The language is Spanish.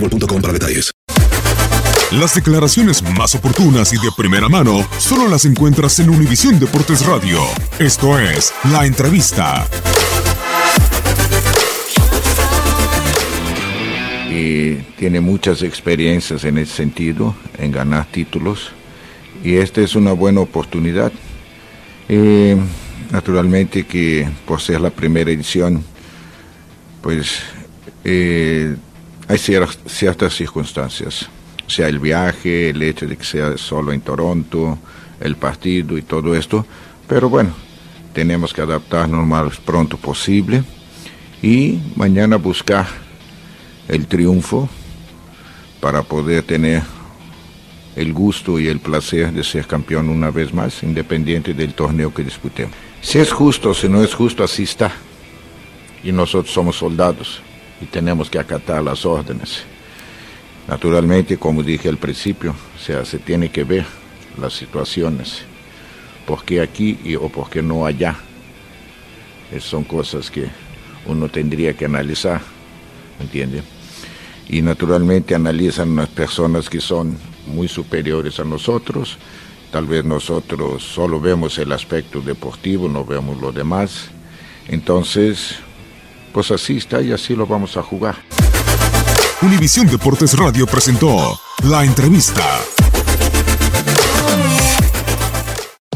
boostmobile.com para detalles. Las declaraciones más oportunas y de primera mano solo las encuentras en Univisión Deportes Radio. Esto es La Entrevista. y tiene muchas experiencias en ese sentido, en ganar títulos, y esta es una buena oportunidad. Naturalmente que por ser la primera edición, pues eh, hay cier- ciertas circunstancias, sea, el viaje, el hecho de que sea solo en Toronto, el partido y todo esto, pero bueno, tenemos que adaptarnos más pronto posible y mañana buscar el triunfo para poder tener el gusto y el placer de ser campeón una vez más, independiente del torneo que disputemos. Si es justo si no es justo, así está. Y nosotros somos soldados y tenemos que acatar las órdenes. Naturalmente, como dije al principio, sea, se tiene que ver las situaciones. ¿Por qué aquí y, o por qué no allá? Son cosas que uno tendría que analizar, ¿entiende? Y naturalmente analizan las personas que son muy superiores a nosotros. Tal vez nosotros solo vemos el aspecto deportivo, no vemos lo demás. Entonces, pues así está y así lo vamos a jugar. Univisión Deportes Radio presentó La Entrevista.